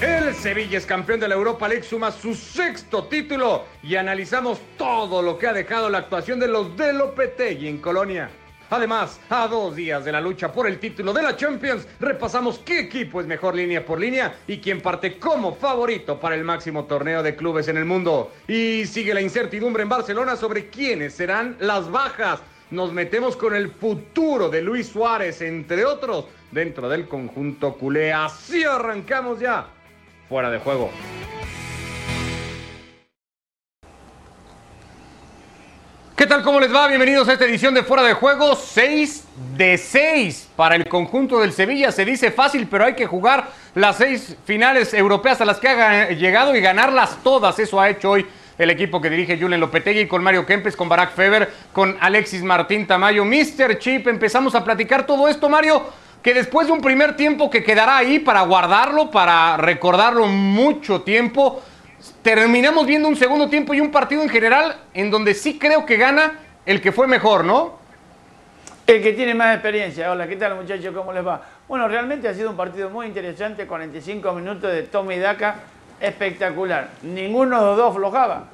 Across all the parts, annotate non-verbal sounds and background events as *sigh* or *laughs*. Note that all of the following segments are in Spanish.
El Sevilla es campeón de la Europa League, suma su sexto título y analizamos todo lo que ha dejado la actuación de los de Lopetegui en Colonia. Además, a dos días de la lucha por el título de la Champions, repasamos qué equipo es mejor línea por línea y quién parte como favorito para el máximo torneo de clubes en el mundo. Y sigue la incertidumbre en Barcelona sobre quiénes serán las bajas. Nos metemos con el futuro de Luis Suárez, entre otros, dentro del conjunto culé. Así arrancamos ya fuera de juego. ¿Qué tal? ¿Cómo les va? Bienvenidos a esta edición de Fuera de Juego. 6 de 6 para el conjunto del Sevilla. Se dice fácil, pero hay que jugar las seis finales europeas a las que ha llegado y ganarlas todas. Eso ha hecho hoy el equipo que dirige Julen Lopetegui con Mario Kempes, con Barack Feber, con Alexis Martín Tamayo, Mr. Chip. Empezamos a platicar todo esto, Mario que después de un primer tiempo que quedará ahí para guardarlo, para recordarlo mucho tiempo, terminamos viendo un segundo tiempo y un partido en general en donde sí creo que gana el que fue mejor, ¿no? El que tiene más experiencia. Hola, ¿qué tal muchachos? ¿Cómo les va? Bueno, realmente ha sido un partido muy interesante, 45 minutos de Tommy Daca, espectacular. Ninguno de los dos flojaba.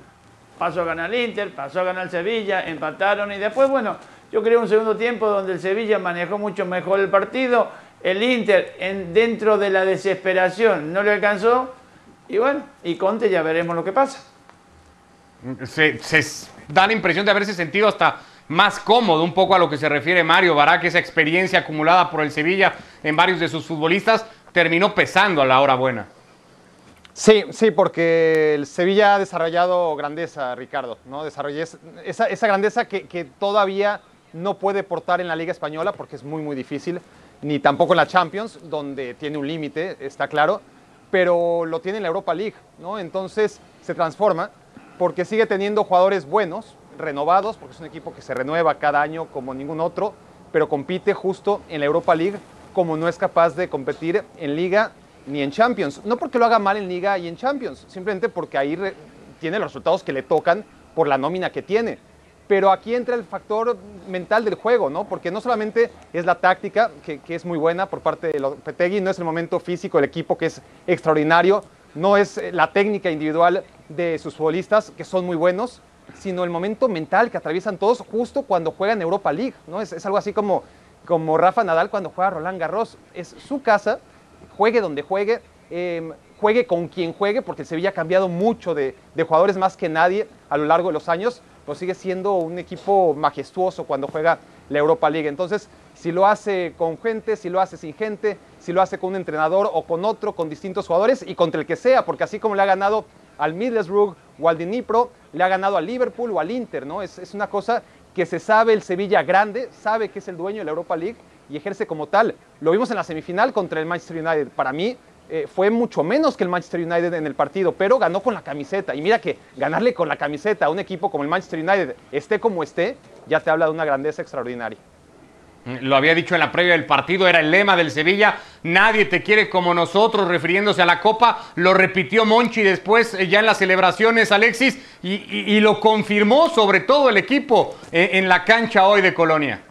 Pasó a ganar el Inter, pasó a ganar el Sevilla, empataron y después, bueno, yo creo un segundo tiempo donde el Sevilla manejó mucho mejor el partido, el Inter en, dentro de la desesperación no le alcanzó y bueno, y Conte ya veremos lo que pasa. Se, da la impresión de haberse sentido hasta más cómodo, un poco a lo que se refiere Mario Barak, esa experiencia acumulada por el Sevilla en varios de sus futbolistas terminó pesando a la hora buena. Sí, sí, porque el Sevilla ha desarrollado grandeza, Ricardo, ¿no? Desarrolló esa, esa grandeza que, que todavía no puede portar en la Liga Española porque es muy, muy difícil, ni tampoco en la Champions, donde tiene un límite, está claro, pero lo tiene en la Europa League, ¿no? Entonces se transforma porque sigue teniendo jugadores buenos, renovados, porque es un equipo que se renueva cada año como ningún otro, pero compite justo en la Europa League como no es capaz de competir en Liga ni en Champions. No porque lo haga mal en Liga y en Champions, simplemente porque ahí tiene los resultados que le tocan por la nómina que tiene pero aquí entra el factor mental del juego, ¿no? Porque no solamente es la táctica, que, es muy buena por parte de Lopetegui, no es el momento físico del equipo, que es extraordinario, no es la técnica individual de sus futbolistas, que son muy buenos, sino el momento mental que atraviesan todos justo cuando juegan Europa League, ¿no? Es, algo así como, como Rafa Nadal cuando juega Roland Garros. Es su casa, juegue donde juegue, em, juegue con quien juegue, porque el Sevilla ha cambiado mucho de, de jugadores más que nadie a lo largo de los años, pues sigue siendo un equipo majestuoso cuando juega la Europa League. Entonces, si lo hace con gente, si lo hace sin gente, si lo hace con un entrenador o con otro, con distintos jugadores y contra el que sea, porque así como le ha ganado al Middlesbrough o al Dnipro, le ha ganado al Liverpool o al Inter, ¿no? Es, es una cosa que se sabe el Sevilla grande, sabe que es el dueño de la Europa League y ejerce como tal. Lo vimos en la semifinal contra el Manchester United. Para mí, eh, fue mucho menos que el Manchester United en el partido, pero ganó con la camiseta. Y mira que ganarle con la camiseta a un equipo como el Manchester United, esté como esté, ya te habla de una grandeza extraordinaria. Mm, lo había dicho en la previa del partido, era el lema del Sevilla, nadie te quiere como nosotros, refiriéndose a la Copa, lo repitió Monchi después eh, ya en las celebraciones, Alexis, y, lo confirmó sobre todo el equipo eh, en la cancha hoy de Colonia.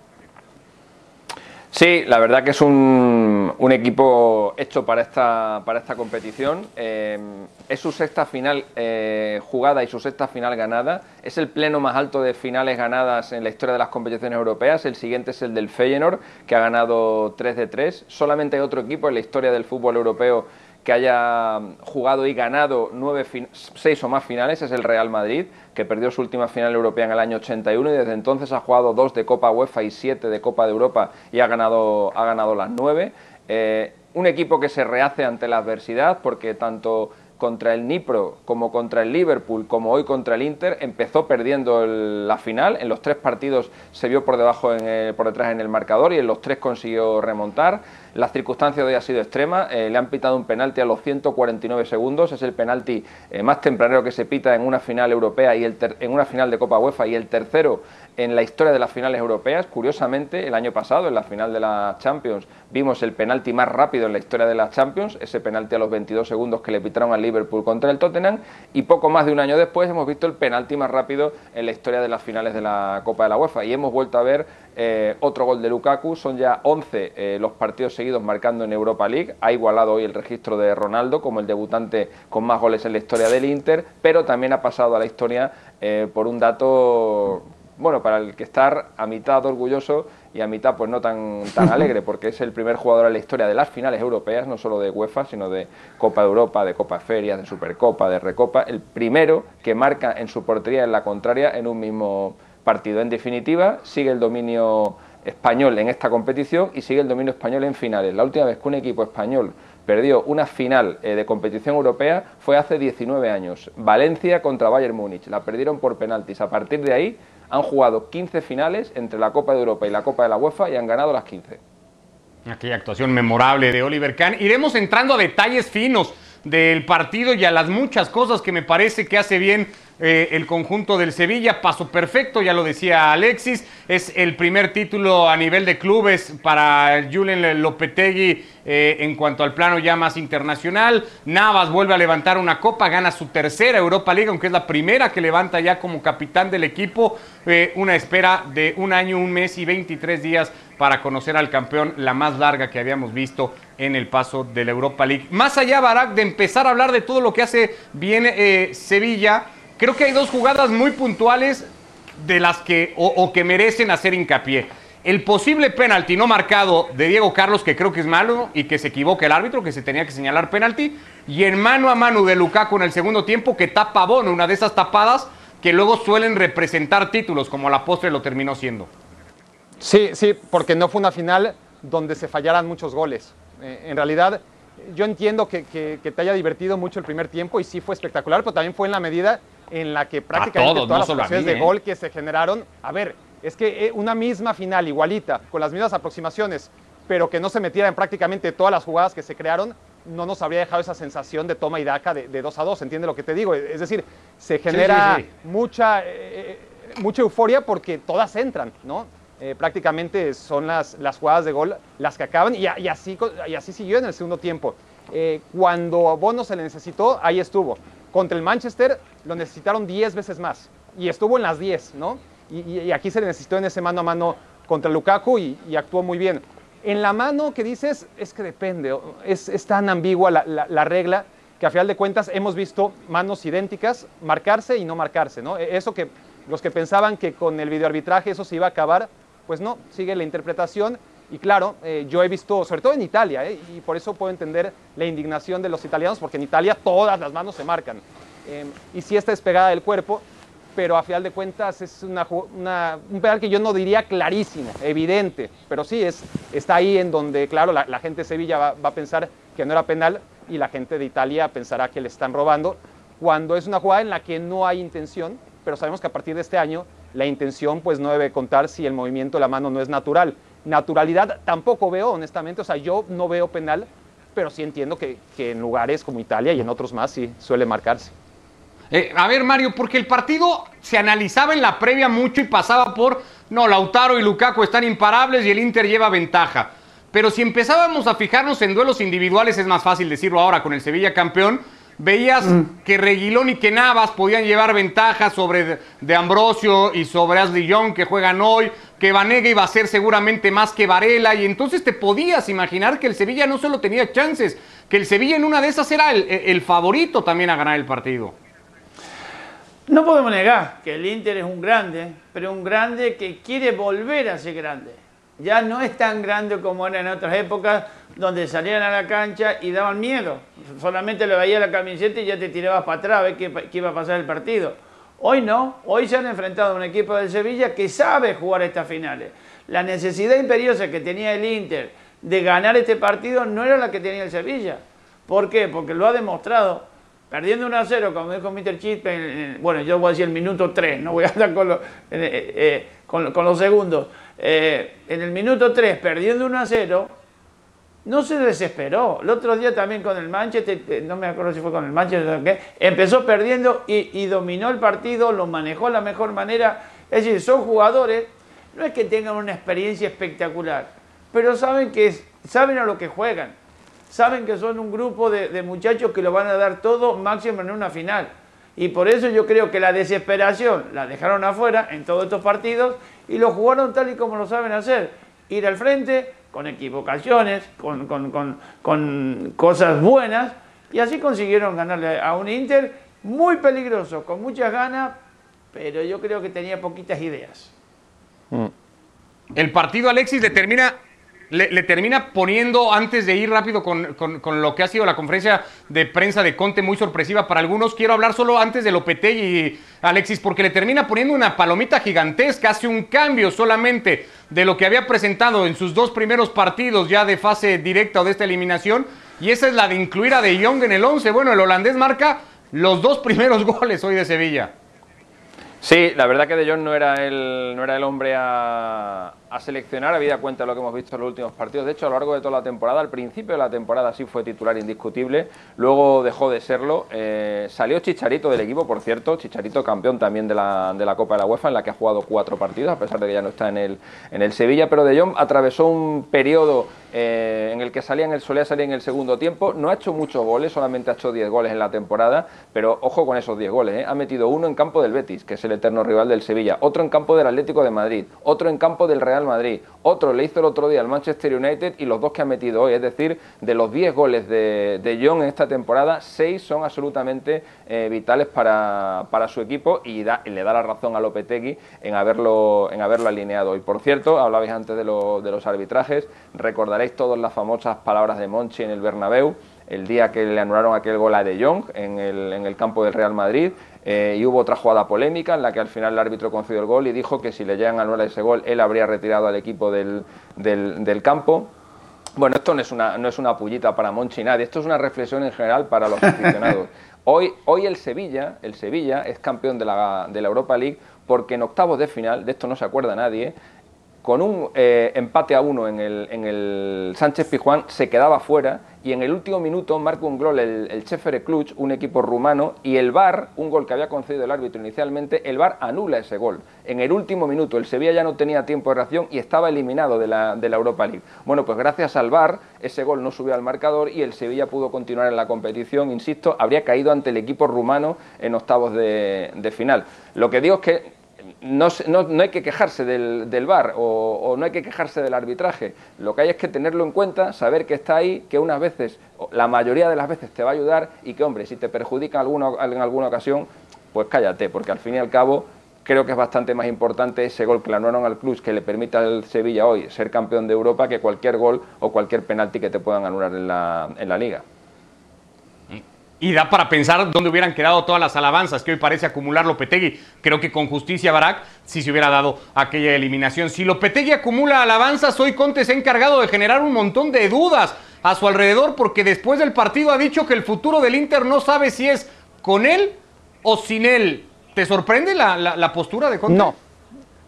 Sí, la verdad que es un, equipo hecho para esta, para esta competición. Eh, es su sexta final eh, jugada y su sexta final ganada. Es el pleno más alto de finales ganadas en la historia de las competiciones europeas. El siguiente es el del Feyenoord, que ha ganado 3 de 3. Solamente hay otro equipo en la historia del fútbol europeo que haya jugado y ganado nueve seis o más finales es el Real Madrid, que perdió su última final europea en el año 81 y desde entonces ha jugado dos de Copa UEFA y siete de Copa de Europa y ha ganado, ha ganado las nueve. Eh, un equipo que se rehace ante la adversidad porque tanto contra el Nipro como contra el Liverpool como hoy contra el Inter empezó perdiendo la final en los tres partidos se vio por debajo por detrás en el marcador y en los tres consiguió remontar las circunstancias de hoy ha sido extrema, eh, le han pitado un penalti a los 149 segundos, es el penalti eh, más tempranero que se pita en una final europea y el en una final de Copa UEFA y el tercero en la historia de las finales europeas. Curiosamente, el año pasado, en la final de la Champions, vimos el penalti más rápido en la historia de la Champions, ese penalti a los 22 segundos que le pitaron al Liverpool contra el Tottenham, y poco más de un año después hemos visto el penalti más rápido en la historia de las finales de la Copa de la UEFA. Y hemos vuelto a ver eh, otro gol de Lukaku, son ya 11 eh, los partidos seguidos marcando en Europa League, ha igualado hoy el registro de Ronaldo como el debutante con más goles en la historia del Inter, pero también ha pasado a la historia eh, por un dato, bueno, para el que estar a mitad orgulloso y a mitad pues no tan, tan *laughs* alegre, porque es el primer jugador en la historia de las finales europeas, no solo de UEFA, sino de Copa de Europa, de Copa Ferias, de Supercopa, de Recopa, el primero que marca en su portería en la contraria en un mismo partido. En definitiva, sigue el dominio español en esta competición y sigue el dominio español en finales. La última vez que un equipo español perdió una final eh, de competición europea fue hace 19 años. Valencia contra Bayern Múnich. La perdieron por penaltis. A partir de ahí han jugado 15 finales entre la Copa de Europa y la Copa de la UEFA y han ganado las 15. Aquella actuación memorable de Oliver Kahn. Iremos entrando a detalles finos del partido y a las muchas cosas que me parece que hace bien eh, el conjunto del Sevilla. Paso perfecto, ya lo decía Alexis. Es el primer título a nivel de clubes para Julen Lopetegui eh, en cuanto al plano ya más internacional. Navas vuelve a levantar una copa, gana su tercera Europa League, aunque es la primera que levanta ya como capitán del equipo. Eh, una espera de un año, un mes y 23 días para conocer al campeón, la más larga que habíamos visto en el paso de la Europa League. Más allá, Barak, de empezar a hablar de todo lo que hace bien Sevilla, creo que hay dos jugadas muy puntuales de las que, o, que merecen hacer hincapié. El posible penalti no marcado de Diego Carlos, que creo que es malo y que se equivoca el árbitro, que se tenía que señalar penalti. Y en mano a mano de Lukaku en el segundo tiempo, que tapa a Bono, una de esas tapadas que luego suelen representar títulos, como la postre lo terminó siendo. Sí, sí, porque no fue una final donde se fallaran muchos goles. Eh, en realidad, yo entiendo que, que, te haya divertido mucho el primer tiempo y sí fue espectacular, pero también fue en la medida en la que prácticamente todas las ocasiones de ¿eh? gol que se generaron, a ver, es que eh, una misma final igualita, con las mismas aproximaciones, pero que no se metiera en prácticamente todas las jugadas que se crearon, no nos habría dejado esa sensación de toma y daca de, 2 a 2, ¿entiende lo que te digo? Es decir, se genera mucha, eh, mucha euforia porque todas entran, ¿no? Prácticamente son las, las jugadas de gol las que acaban y, así, y así siguió en el segundo tiempo. cuando a Bono se le necesitó, ahí estuvo. Contra el Manchester lo necesitaron 10 veces más y estuvo en las 10, ¿no? Y, aquí se le necesitó en ese mano a mano contra Lukaku y, actuó muy bien. En la mano que dices es que depende, es, tan ambigua la, regla que a final de cuentas hemos visto manos idénticas marcarse y no marcarse, ¿no? E, eso que los que pensaban que con el videoarbitraje eso se iba a acabar, pues no, sigue la interpretación y claro, eh, yo he visto, sobre todo en Italia, eh, y por eso puedo entender la indignación de los italianos, porque en Italia todas las manos se marcan. Eh, y sí está despegada del cuerpo, pero a final de cuentas es una, un pedal que yo no diría clarísimo, evidente, pero sí es, está ahí en donde, claro, la, gente de Sevilla va, a pensar que no era penal y la gente de Italia pensará que le están robando, cuando es una jugada en la que no hay intención, pero sabemos que a partir de este año la intención pues no debe contar si el movimiento de la mano no es natural naturalidad tampoco veo, honestamente. O sea, yo no veo penal, pero sí entiendo que, en lugares como Italia y en otros más sí suele marcarse. Eh, a ver, Mario, porque el partido se analizaba en la previa mucho y pasaba por, no, Lautaro y Lukaku están imparables y el Inter lleva ventaja. Pero si empezábamos a fijarnos en duelos individuales, es más fácil decirlo ahora con el Sevilla campeón, veías mm. que Reguilón y que Navas podían llevar ventaja sobre de Ambrosio y sobre Ashley Young que juegan hoy, que Vanega iba a ser seguramente más que Varela y entonces te podías imaginar que el Sevilla no solo tenía chances, que el Sevilla en una de esas era el, favorito también a ganar el partido. No podemos negar que el Inter es un grande, pero un grande que quiere volver a ser grande. Ya no es tan grande como era en otras épocas donde salían a la cancha y daban miedo. Solamente le veía la camiseta y ya te tirabas para atrás a ver qué, iba a pasar el partido. Hoy no, hoy se han enfrentado a un equipo del Sevilla que sabe jugar estas finales. La necesidad imperiosa que tenía el Inter de ganar este partido no era la que tenía el Sevilla. ¿Por qué? Porque lo ha demostrado. Perdiendo 1 a 0, como dijo Mr. Chip, bueno, yo voy a decir el minuto 3, no voy a hablar con, eh, eh, con, los segundos. Eh, en el minuto 3, perdiendo 1 a 0, no se desesperó. El otro día también con el Manchester, eh, no me acuerdo si fue con el Manchester o qué, empezó perdiendo y, dominó el partido, lo manejó de la mejor manera. Es decir, son jugadores, no es que tengan una experiencia espectacular, pero saben, que, saben a lo que juegan. Saben que son un grupo de, muchachos que lo van a dar todo máximo en una final. Y por eso yo creo que la desesperación la dejaron afuera en todos estos partidos y lo jugaron tal y como lo saben hacer. Ir al frente con equivocaciones, con, con cosas buenas y así consiguieron ganarle a un Inter muy peligroso, con muchas ganas, pero yo creo que tenía poquitas ideas. Mm. El partido Alexis le termina le, termina poniendo, antes de ir rápido con, lo que ha sido la conferencia de prensa de Conte, muy sorpresiva para algunos, quiero hablar solo antes de Lopetegui, Alexis, porque le termina poniendo una palomita gigantesca, hace un cambio solamente de lo que había presentado en sus dos primeros partidos ya de fase directa o de esta eliminación, y esa es la de incluir a De Jong en el 11. Bueno, el holandés marca los dos primeros *laughs* goles hoy de Sevilla. Sí, la verdad que De Jong no era el, no era el hombre a, a seleccionar, habida cuenta de lo que hemos visto en los últimos partidos. De hecho, a lo largo de toda la temporada, al principio de la temporada sí fue titular indiscutible, luego dejó de serlo. Eh, salió Chicharito del equipo, por cierto, Chicharito campeón también de la, de la Copa de la UEFA, en la que ha jugado cuatro partidos, a pesar de que ya no está en el, en el Sevilla. Pero De Jong atravesó un periodo eh, en el que salía en el, solía salir en el segundo tiempo. No ha hecho muchos goles, solamente ha hecho 10 goles en la temporada, pero ojo con esos 10 goles. ¿eh? Ha metido uno en campo del Betis, que es el eterno rival del Sevilla, otro en campo del Atlético de Madrid, otro en campo del Real Madrid, otro le hizo el otro día al Manchester United y los dos que ha metido hoy. Es decir, de los 10 goles de, de John en esta temporada, 6 son absolutamente eh, vitales para, su equipo y, le da la razón a Lopetegui en haberlo, en haberlo alineado. Y por cierto, hablabais antes de, de los arbitrajes, recordaréis todas las famosas palabras de Monchi en el Bernabéu el día que le anularon aquel gol a De Jong en el, en el campo del Real Madrid. Eh, y hubo otra jugada polémica en la que al final el árbitro concedió el gol y dijo que si le llegan a anular ese gol, él habría retirado al equipo del, del, campo. Bueno, esto no es, una, no es una pullita para Monchi nadie, esto es una reflexión en general para los aficionados. *laughs* Hoy, hoy el Sevilla, el Sevilla es campeón de la, de la Europa League porque en octavos de final, de esto no se acuerda nadie, con un eh, empate a uno en el, en el Sánchez Pijuán se quedaba fuera y en el último minuto marca un gol el, el Chefere Cluj, un equipo rumano, y el VAR, un gol que había concedido el árbitro inicialmente, el VAR anula ese gol. En el último minuto el Sevilla ya no tenía tiempo de reacción y estaba eliminado de la, de la Europa League. Bueno, pues gracias al VAR ese gol no subió al marcador y el Sevilla pudo continuar en la competición, insisto, habría caído ante el equipo rumano en octavos de, de final. Lo que digo es que no, hay que quejarse del, del o, no hay que quejarse del arbitraje. Lo que hay es que tenerlo en cuenta, saber que está ahí, que unas veces, la mayoría de las veces te va a ayudar y que, hombre, si te perjudica en alguna, ocasión, pues cállate, porque al fin y al cabo creo que es bastante más importante ese gol que le anularon al club que le permita al Sevilla hoy ser campeón de Europa que cualquier gol o cualquier penalti que te puedan anular en la, en la liga. Y da para pensar dónde hubieran quedado todas las alabanzas que hoy parece acumular Lopetegui. Creo que con justicia Barak si se hubiera dado aquella eliminación. Si Lopetegui acumula alabanzas, hoy Conte se ha encargado de generar un montón de dudas a su alrededor porque después del partido ha dicho que el futuro del Inter no sabe si es con él o sin él. ¿Te sorprende la, la postura de Conte? No,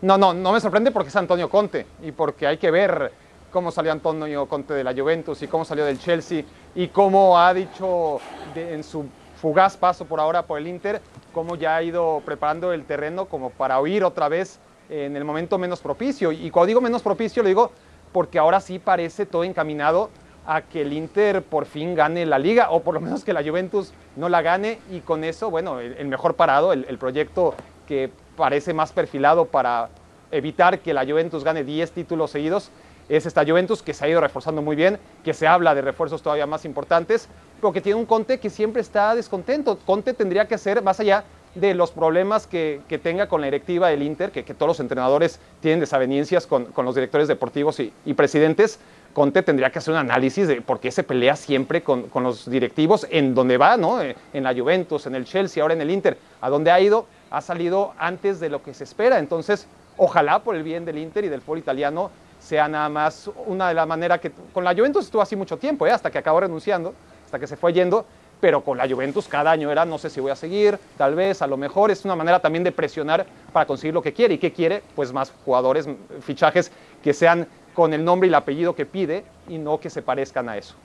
no, no, no me sorprende porque es Antonio Conte y porque hay que ver cómo salió Antonio Conte de la Juventus y cómo salió del Chelsea y cómo ha dicho en su fugaz paso por ahora por el Inter, cómo ya ha ido preparando el terreno como para huir otra vez en el momento menos propicio. Y cuando digo menos propicio, lo digo porque ahora sí parece todo encaminado a que el Inter por fin gane la liga, o por lo menos que la Juventus no la gane, y con eso, bueno, el, mejor parado, el, el, proyecto que parece más perfilado para evitar que la Juventus gane 10 títulos seguidos, es esta Juventus que se ha ido reforzando muy bien, que se habla de refuerzos todavía más importantes, pero que tiene un Conte que siempre está descontento. Conte tendría que ser, más allá de los problemas que, tenga con la directiva del Inter, que, todos los entrenadores tienen desavenencias con, los directores deportivos y, presidentes, Conte tendría que hacer un análisis de por qué se pelea siempre con, los directivos en donde va, ¿no? Eh, en la Juventus, en el Chelsea, ahora en el Inter. ¿A dónde ha ido? Ha salido antes de lo que se espera. Entonces, ojalá por el bien del Inter y del fútbol italiano sea nada más una de las maneras que con la Juventus estuvo así mucho tiempo, ¿eh? hasta que acabó renunciando, hasta que se fue yendo, pero con la Juventus cada año era no sé si voy a seguir, tal vez, a lo mejor es una manera también de presionar para conseguir lo que quiere. ¿Y qué quiere? Pues más jugadores, fichajes que sean con el nombre y el apellido que pide y no que se parezcan a eso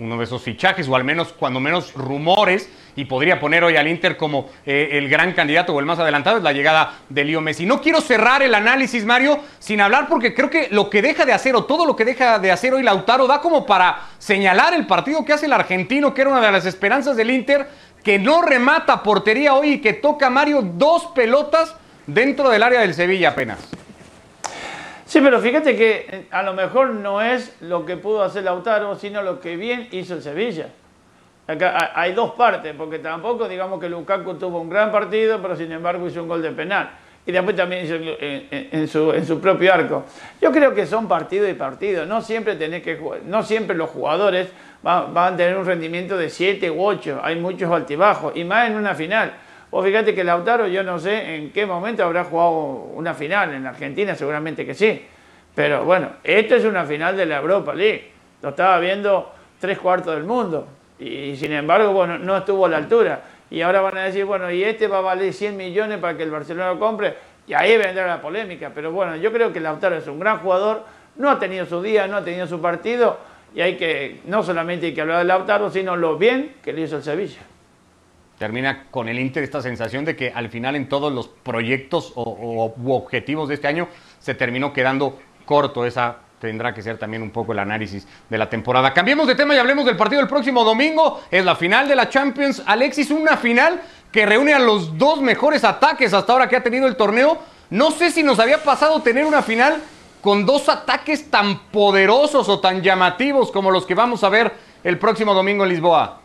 uno de esos fichajes, o al menos, cuando menos, rumores, y podría poner hoy al Inter como eh, el gran candidato o el más adelantado, es la llegada de Leo Messi. No quiero cerrar el análisis, Mario, sin hablar, porque creo que lo que deja de hacer, o todo lo que deja de hacer hoy Lautaro, da como para señalar el partido que hace el argentino, que era una de las esperanzas del Inter, que no remata portería hoy y que toca Mario dos pelotas dentro del área del Sevilla apenas. Sí, pero fíjate que eh, a lo mejor no es lo que pudo hacer Lautaro, sino lo que bien hizo el Sevilla. Acá hay dos partes, porque tampoco digamos que Lukaku tuvo un gran partido, pero sin embargo hizo un gol de penal. Y después también hizo en, su, en su, propio arco. Yo creo que son partido y partido. No siempre, tenés que, no siempre los jugadores van, van a tener un rendimiento de 7 u 8. Hay muchos altibajos, y más en una final. Vos fíjate que Lautaro, yo no sé en qué momento habrá jugado una final. En Argentina seguramente que sí. Pero bueno, esto es una final de la Europa League. Lo estaba viendo tres cuartos del mundo. Y sin embargo, bueno, no estuvo a la altura. Y ahora van a decir, bueno, y este va a valer 100 millones para que el Barcelona lo compre. Y ahí vendrá la polémica. Pero bueno, yo creo que Lautaro es un gran jugador. No ha tenido su día, no ha tenido su partido. Y hay que, no solamente hay que hablar de Lautaro, sino lo bien que le hizo el Sevilla termina con el Inter esta sensación de que al final en todos los proyectos o, objetivos de este año se terminó quedando corto. Esa tendrá que ser también un poco el análisis de la temporada. Cambiemos de tema y hablemos del partido del próximo domingo. Es la final de la Champions. Alexis, una final que reúne a los dos mejores ataques hasta ahora que ha tenido el torneo. No sé si nos había pasado tener una final con dos ataques tan poderosos o tan llamativos como los que vamos a ver el próximo domingo en Lisboa.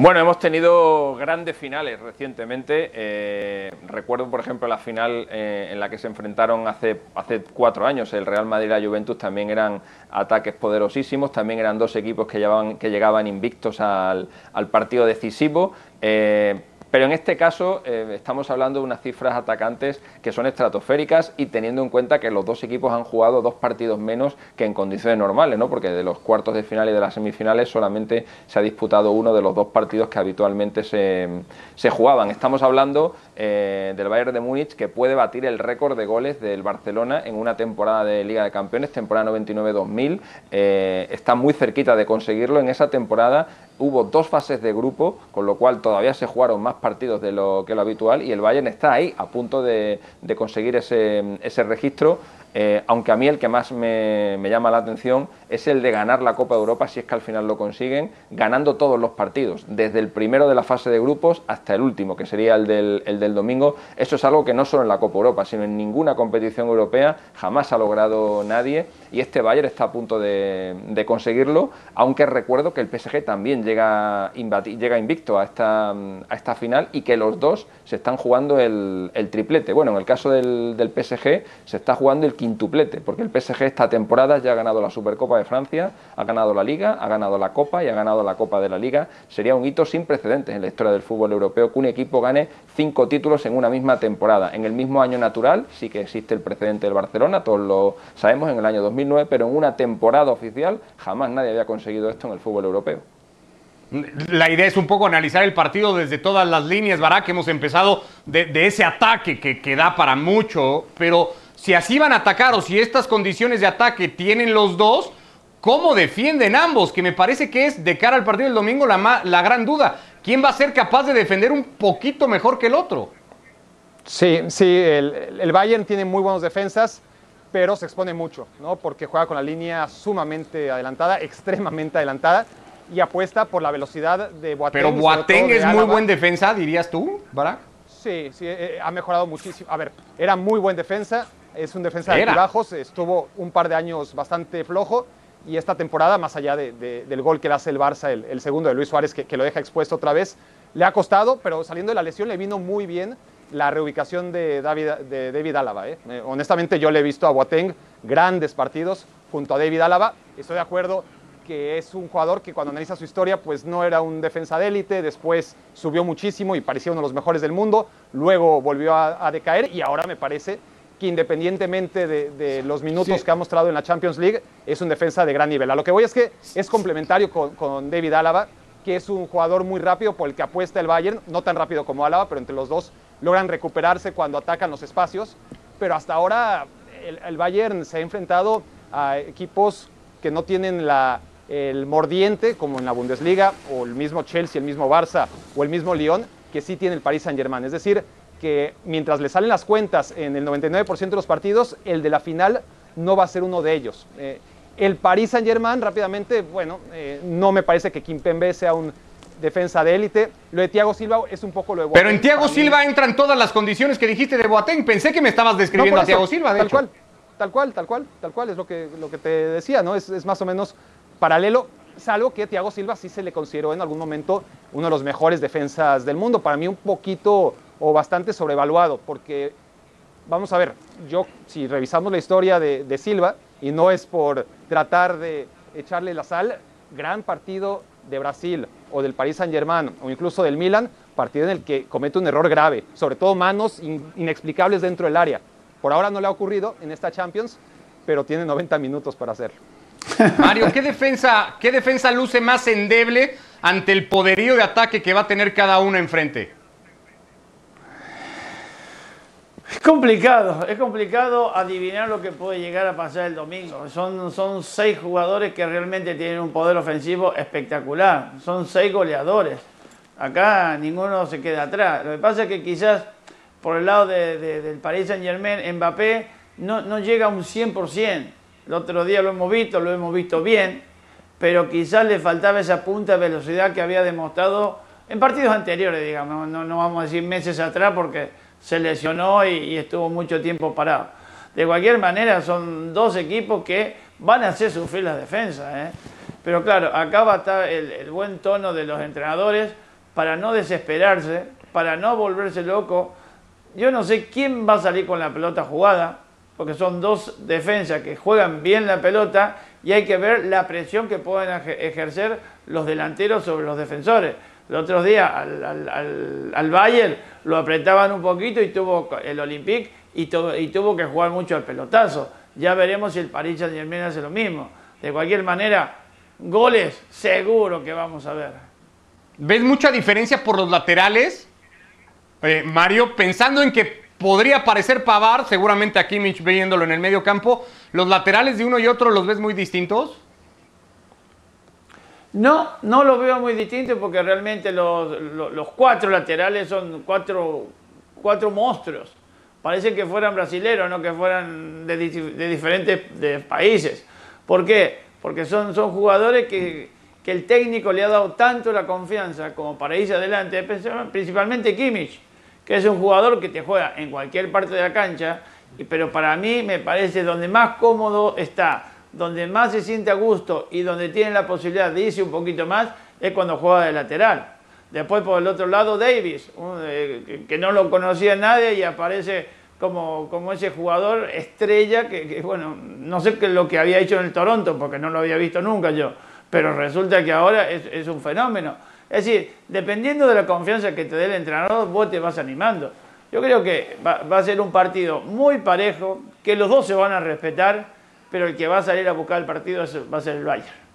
Bueno, hemos tenido grandes finales recientemente. Eh, recuerdo, por ejemplo, la final eh, en la que se enfrentaron hace, hace cuatro años. El Real Madrid y la Juventus también eran ataques poderosísimos. También eran dos equipos que, llevaban, que llegaban invictos al, al partido decisivo. Eh, pero en este caso eh, estamos hablando de unas cifras atacantes que son estratosféricas y teniendo en cuenta que los dos equipos han jugado dos partidos menos que en condiciones normales, ¿no? porque de los cuartos de final y de las semifinales solamente se ha disputado uno de los dos partidos que habitualmente se, jugaban. Estamos hablando eh, del Bayern de Múnich que puede batir el récord de goles del Barcelona en una temporada de Liga de Campeones, temporada 99-2000. Eh, está muy cerquita de conseguirlo. En esa temporada hubo dos fases de grupo, con lo cual todavía se jugaron más partidos de lo que lo habitual y el Bayern está ahí a punto de, de conseguir ese, ese registro eh, aunque a mí el que más me, llama la atención es el de ganar la Copa de Europa, si es que al final lo consiguen, ganando todos los partidos, desde el primero de la fase de grupos hasta el último, que sería el del, el del domingo. Eso es algo que no solo en la Copa Europa, sino en ninguna competición europea jamás ha logrado nadie y este Bayern está a punto de, conseguirlo, aunque recuerdo que el PSG también llega, llega invicto a esta, a esta final y que los dos se están jugando el, triplete. Bueno, en el caso del, del PSG se está jugando el quintuplete, porque el PSG esta temporada ya ha ganado la Supercopa de Francia, ha ganado la Liga, ha ganado la Copa y ha ganado la Copa de la Liga. Sería un hito sin precedentes en la historia del fútbol europeo que un equipo gane cinco títulos en una misma temporada. En el mismo año natural sí que existe el precedente del Barcelona, todos lo sabemos, en el año 2009, pero en una temporada oficial jamás nadie había conseguido esto en el fútbol europeo. La idea es un poco analizar el partido desde todas las líneas, Barak, que hemos empezado de, ese ataque que, que da para mucho, pero si así van a atacar o si estas condiciones de ataque tienen los dos, ¿cómo defienden ambos? Que me parece que es de cara al partido del domingo la, la gran duda. ¿Quién va a ser capaz de defender un poquito mejor que el otro? Sí, sí, el, el Bayern tiene muy buenas defensas, pero se expone mucho, ¿no? Porque juega con la línea sumamente adelantada, extremadamente adelantada, y apuesta por la velocidad de Boateng. Pero Boateng es muy buen defensa, dirías tú, Barak. Sí, sí, eh, ha mejorado muchísimo. A ver, era muy buen defensa, es un defensa de bajos, estuvo un par de años bastante flojo y esta temporada, más allá del gol que le hace el Barça, el, segundo de Luis Suárez, que, lo deja expuesto otra vez, le ha costado, pero saliendo de la lesión le vino muy bien la reubicación de David, de David Álava. ¿eh? Eh, honestamente yo le he visto a Boateng grandes partidos junto a David Álava, estoy de acuerdo que es un jugador que cuando analiza su historia pues no era un defensa de élite, después subió muchísimo y parecía uno de los mejores del mundo, luego volvió a decaer y ahora me parece que independientemente de, los minutos que ha mostrado en la Champions League, es un defensa de gran nivel. A lo que voy es que es complementario con, David Álava, que es un jugador muy rápido por el que apuesta el Bayern, no tan rápido como Álava, pero entre los dos logran recuperarse cuando atacan los espacios. Pero hasta ahora el, Bayern se ha enfrentado a equipos que no tienen la, el mordiente, como en la Bundesliga, o el mismo Chelsea, el mismo Barça, o el mismo Lyon, que sí tiene el Paris Saint-Germain. Es decir, que mientras le salen las cuentas en el 99% de los partidos, el de la final no va a ser uno de ellos. Eh, el Paris Saint Germain, rápidamente, bueno, eh, no me parece que Kimpembe sea un defensa de élite. Lo de Thiago Silva es un poco lo de Pero en Thiago Silva entran todas las condiciones que dijiste de Boateng. Pensé que me estabas describiendo a Thiago Silva, de tal hecho. Cual, tal cual, tal cual, tal cual, es lo que, lo que te decía, ¿no? Es, es más o menos paralelo, salvo que Thiago Silva sí se le consideró en algún momento uno de los mejores defensas del mundo. Para mí un poquito o bastante sobrevaluado, porque vamos a ver, yo si revisamos la historia de, de Silva, y no es por tratar de echarle la sal, gran partido de Brasil o del Paris Saint Germain o incluso del Milan, partido en el que comete un error grave, sobre todo manos in- inexplicables dentro del área. Por ahora no le ha ocurrido en esta Champions, pero tiene 90 minutos para hacerlo. *laughs* Mario, ¿qué defensa, ¿qué defensa luce más endeble ante el poderío de ataque que va a tener cada uno enfrente? Es complicado, es complicado adivinar lo que puede llegar a pasar el domingo. Son, son seis jugadores que realmente tienen un poder ofensivo espectacular. Son seis goleadores. Acá ninguno se queda atrás. Lo que pasa es que quizás por el lado de- de- del Paris Saint Germain, Mbappé no, no llega a un 100%. El otro día lo hemos visto, lo hemos visto bien, pero quizás le faltaba esa punta de velocidad que había demostrado en partidos anteriores, digamos. No, no vamos a decir meses atrás porque se lesionó y, estuvo mucho tiempo parado. De cualquier manera, son dos equipos que van a hacer sufrir las defensas. ¿eh? Pero claro, acá va a estar el, el buen tono de los entrenadores para no desesperarse, para no volverse loco. Yo no sé quién va a salir con la pelota jugada, porque son dos defensas que juegan bien la pelota y hay que ver la presión que pueden eje- ejercer los delanteros sobre los defensores. Los otros días al, al, al- Bayern lo apretaban un poquito y tuvo el Olympique y, y tuvo que jugar mucho al pelotazo. Ya veremos si el Paris Saint Germain hace lo mismo. De cualquier manera, goles seguro que vamos a ver. ¿Ves mucha diferencia por los laterales? Eh, Mario, pensando en que podría parecer Pavar, seguramente a Kimmich viéndolo en el medio campo, ¿los laterales de uno y otro los ves muy distintos? No, no lo veo muy distinto porque realmente los, los- los cuatro laterales son cuatro, cuatro monstruos. Parece que fueran brasileros, no que fueran de, di- de diferentes de países. ¿Por qué? Porque son, son jugadores que, que el técnico le ha dado tanto la confianza como para irse adelante, principalmente Kimmich, que es un jugador que te juega en cualquier parte de la cancha, pero para mí me parece donde más cómodo está, donde más se siente a gusto y donde tiene la posibilidad de irse un poquito más, es cuando juega de lateral. Después por el otro lado Davis, eh, que- no lo conocía nadie y aparece como, como ese jugador estrella que, bueno, no sé qué lo que había hecho en el Toronto porque no lo había visto nunca yo, pero resulta que ahora es, es un fenómeno. Es decir, dependiendo de la confianza que te dé el entrenador, vos te vas animando. Yo creo que va, va a ser un partido muy parejo, que los dos se van a respetar, pero el que va a salir a buscar el partido va a ser el Bayern.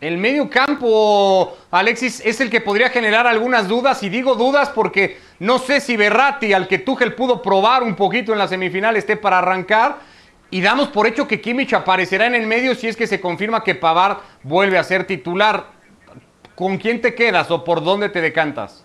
El medio campo, Alexis, es el que podría generar algunas dudas, y digo dudas porque no sé si Berratti, al que Tuchel pudo probar un poquito en la semifinal, esté para arrancar, y damos por hecho que Kimmich aparecerá en el medio si es que se confirma que Pavard vuelve a ser titular. ¿Con quién te quedas o por dónde te decantas?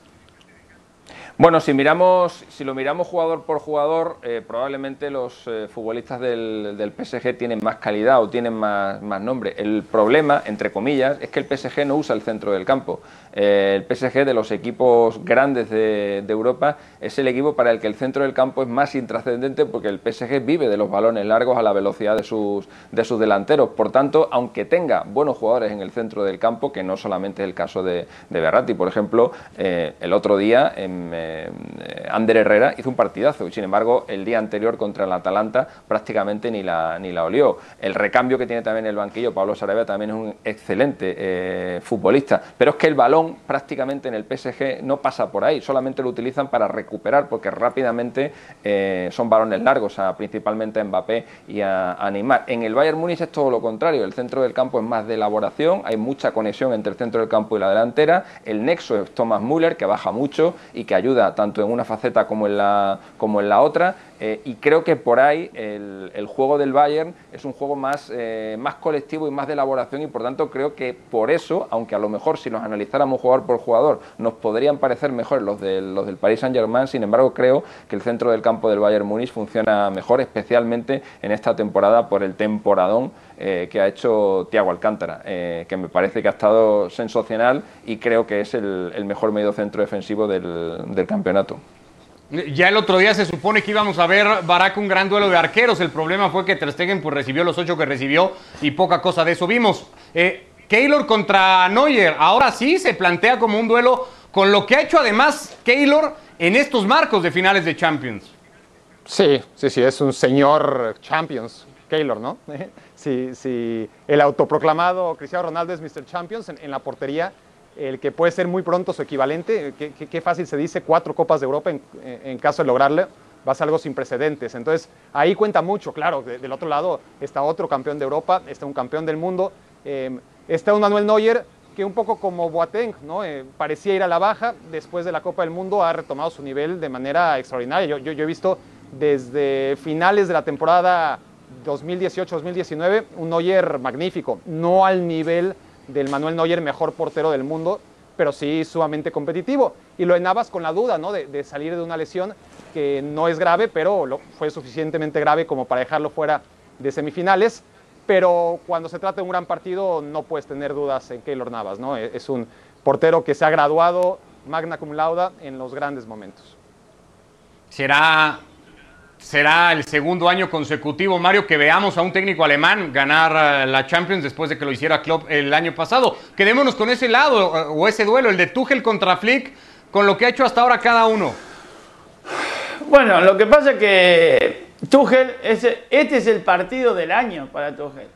Bueno, si miramos, si lo miramos jugador por jugador, eh, probablemente los eh, futbolistas del, del PSG tienen más calidad o tienen más, más nombre. El problema, entre comillas, es que el PSG no usa el centro del campo. Eh, el PSG de los equipos grandes de, de Europa es el equipo para el que el centro del campo es más intrascendente porque el PSG vive de los balones largos a la velocidad de sus, de sus delanteros. Por tanto, aunque tenga buenos jugadores en el centro del campo, que no solamente es el caso de, de Berratti, por ejemplo, el otro día en, eh, Ander Herrera hizo un partidazo sin embargo el día anterior contra el Atalanta prácticamente ni la, ni la olió. El recambio que tiene también el banquillo, Pablo Sarabia, también es un excelente eh, futbolista, pero es que el balón prácticamente en el PSG no pasa por ahí, solamente lo utilizan para recuperar porque rápidamente eh, son balones largos, a, principalmente a Mbappé y a, a Neymar. En el Bayern Múnich es todo lo contrario, el centro del campo es más de elaboración, hay mucha conexión entre el centro del campo y la delantera, el nexo es Thomas Müller que baja mucho y que ayuda tanto en una faceta como en la, como en la otra. Eh, y creo que por ahí el, juego del Bayern es un juego más, eh, más colectivo y más de elaboración y por tanto creo que por eso, aunque a lo mejor si los analizáramos jugador por jugador nos podrían parecer mejores los del, los del Paris Saint Germain, sin embargo creo que el centro del campo del Bayern Múnich funciona mejor, especialmente en esta temporada por el temporadón eh, que ha hecho Tiago Alcántara, eh, que me parece que ha estado sensacional y creo que es el, mejor medio centro defensivo del, campeonato. Ya el otro día se supone que íbamos a ver Barak un gran duelo de arqueros. El problema fue que Ter Stegen pues, recibió los ocho que recibió y poca cosa de eso vimos. Eh, Keylor contra Neuer. Ahora sí se plantea como un duelo con lo que ha hecho además Keylor en estos marcos de finales de Champions. Sí, sí, sí, es un señor Champions, Keylor, ¿no? *laughs* si, el autoproclamado Cristiano Ronaldo es Mr. Champions en, la portería, el que puede ser muy pronto su equivalente, qué fácil se dice, cuatro Copas de Europa en, caso de lograrle, va a ser algo sin precedentes. Entonces, ahí cuenta mucho, claro, del otro lado está otro campeón de Europa, está un campeón del mundo, eh, está un Manuel Neuer que un poco como Boateng, ¿no? Eh, parecía ir a la baja, después de la Copa del Mundo ha retomado su nivel de manera extraordinaria. Yo he visto desde finales de la temporada 2018-2019 un Neuer magnífico, no al nivel del Manuel Neuer, mejor portero del mundo, pero sí sumamente competitivo. Y lo enabas con la duda ¿no? de, salir de una lesión que no es grave, pero fue suficientemente grave como para dejarlo fuera de semifinales. Pero cuando se trata de un gran partido no puedes tener dudas en Keylor Navas. ¿no? E, es un portero que se ha graduado magna cum lauda en los grandes momentos. ¿Será será el segundo año consecutivo, Mario, que veamos a un técnico alemán ganar eh, la Champions después de que lo hiciera Klopp el año pasado. Quedémonos con ese lado eh, o ese duelo, el de Tuchel contra Flick, con lo que ha hecho hasta ahora cada uno. Bueno, lo que pasa es que Tuchel, este es el partido del año para Tuchel.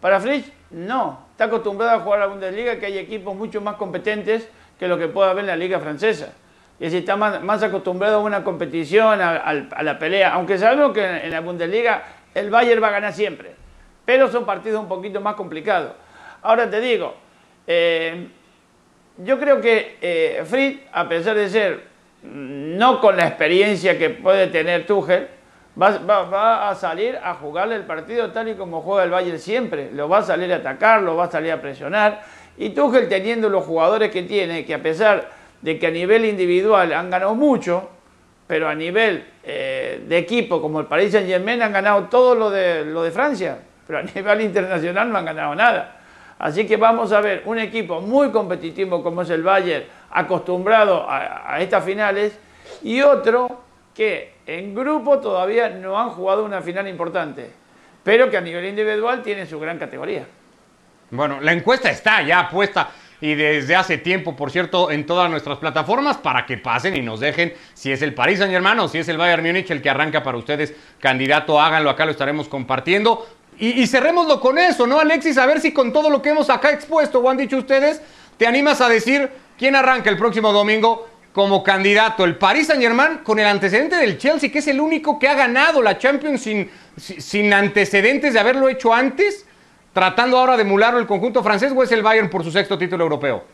Para Flick, no. Está acostumbrado a jugar a la Bundesliga, que hay equipos mucho más competentes que lo que puede haber en la Liga Francesa y si está más, acostumbrado a una competición, a, la pelea. Aunque sabemos que en la Bundesliga el Bayern va a ganar siempre, pero son partidos un poquito más complicados. Ahora te digo, eh, yo creo que eh, Fritz, a pesar de ser no con la experiencia que puede tener Tuchel, va, va, a salir a jugarle el partido tal y como juega el Bayern siempre. Lo va a salir a atacar, lo va a salir a presionar. Y Tuchel teniendo los jugadores que tiene, que a pesar de que a nivel individual han ganado mucho, pero a nivel eh, de equipo, como el Paris Saint Germain, han ganado todo lo de, lo de Francia, pero a *laughs* nivel internacional no han ganado nada. Así que vamos a ver un equipo muy competitivo como es el Bayern, acostumbrado a, a estas finales, y otro que en grupo todavía no han jugado una final importante, pero que a nivel individual tiene su gran categoría. Bueno, la encuesta está ya puesta y desde hace tiempo, por cierto, en todas nuestras plataformas para que pasen y nos dejen si es el Paris Saint Germain o si es el Bayern Múnich el que arranca para ustedes candidato, háganlo, acá lo estaremos compartiendo. Y, y cerrémoslo con eso, ¿no, Alexis? A ver si con todo lo que hemos acá expuesto o han dicho ustedes, te animas a decir quién arranca el próximo domingo como candidato. El Paris Saint Germain con el antecedente del Chelsea, que es el único que ha ganado la Champions sin, sin antecedentes de haberlo hecho antes tratando ahora de emularlo el conjunto francés o es el Bayern por su sexto título europeo?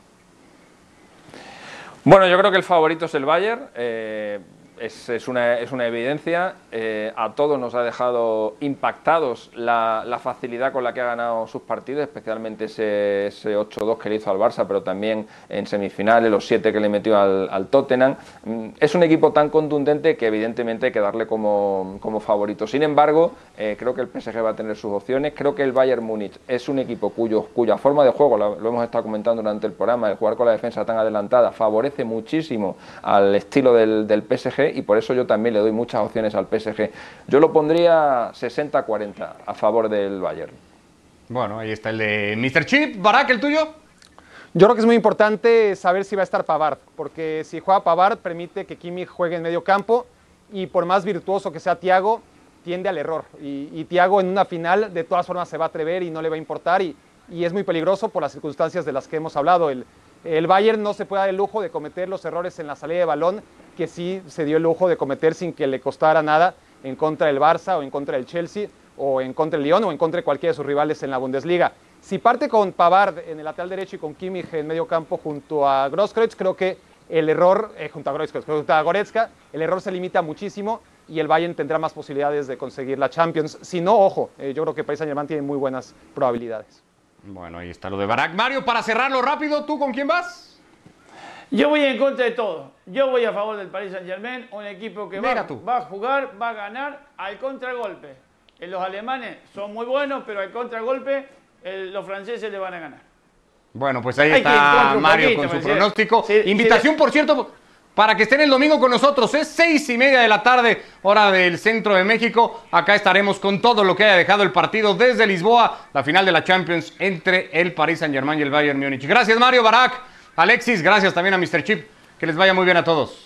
Bueno, yo creo que el favorito es el Bayern. Eh, es, una, es, una, evidencia. Eh, a todos nos ha dejado impactados la, facilidad con la que ha ganado sus partidos, especialmente ese, 8-2 que le hizo al Barça, pero también en semifinales, los 7 que le metió al, Tottenham. Mm, es un equipo tan contundente que evidentemente hay que darle como, favorito. Sin embargo, eh, creo que el PSG va a tener sus opciones. Creo que el Bayern Múnich es un equipo cuyo, cuya forma de juego, lo, lo hemos estado comentando durante el programa, el jugar con la defensa tan adelantada, favorece muchísimo al estilo del, del PSG y por eso yo también le doy muchas opciones al PSG. Yo lo pondría 60-40 a favor del Bayern. Bueno, ahí está el de Mr. Chip. Barak, ¿el tuyo? Yo creo que es muy importante saber si va a estar Pavard, porque si juega Pavard permite que Kimi juegue en medio campo y por más virtuoso que sea Thiago, tiende al error. Y, y Thiago en una final de todas formas se va a atrever y no le va a importar y, y es muy peligroso por las circunstancias de las que hemos hablado. El, el Bayern no se puede dar el lujo de cometer los errores en la salida de balón que sí se dio el lujo de cometer sin que le costara nada en contra del Barça o en contra del Chelsea o en contra del Lyon o en contra de cualquiera de sus rivales en la Bundesliga. Si parte con Pavard en el lateral derecho y con Kimmich en medio campo junto a Grosskreutz, creo que el error, eh, junto a Grosskreutz, junto a Goretzka, el error se limita muchísimo y el Bayern tendrá más posibilidades de conseguir la Champions. Si no, ojo, eh, yo creo que Paris Saint-Germain tiene muy buenas probabilidades. Bueno, ahí está lo de Barak. Mario, para cerrarlo rápido, ¿tú con quién vas? Yo voy en contra de todo. Yo voy a favor del Paris Saint Germain, un equipo que va, va, a jugar, va a ganar al contragolpe. Eh, Los alemanes son muy buenos, pero al contragolpe eh, los franceses le van a ganar. Bueno, pues ahí Hay está Mario poquito, con su pronóstico. Sí, Invitación, por cierto, para que estén el domingo con nosotros. Es seis y media de la tarde, hora del centro de México. Acá estaremos con todo lo que haya dejado el partido desde Lisboa, la final de la Champions entre el Paris Saint Germain y el Bayern Múnich. Gracias, Mario, Barak, Alexis. Gracias también a Mr. Chip. Que les vaya muy bien a todos.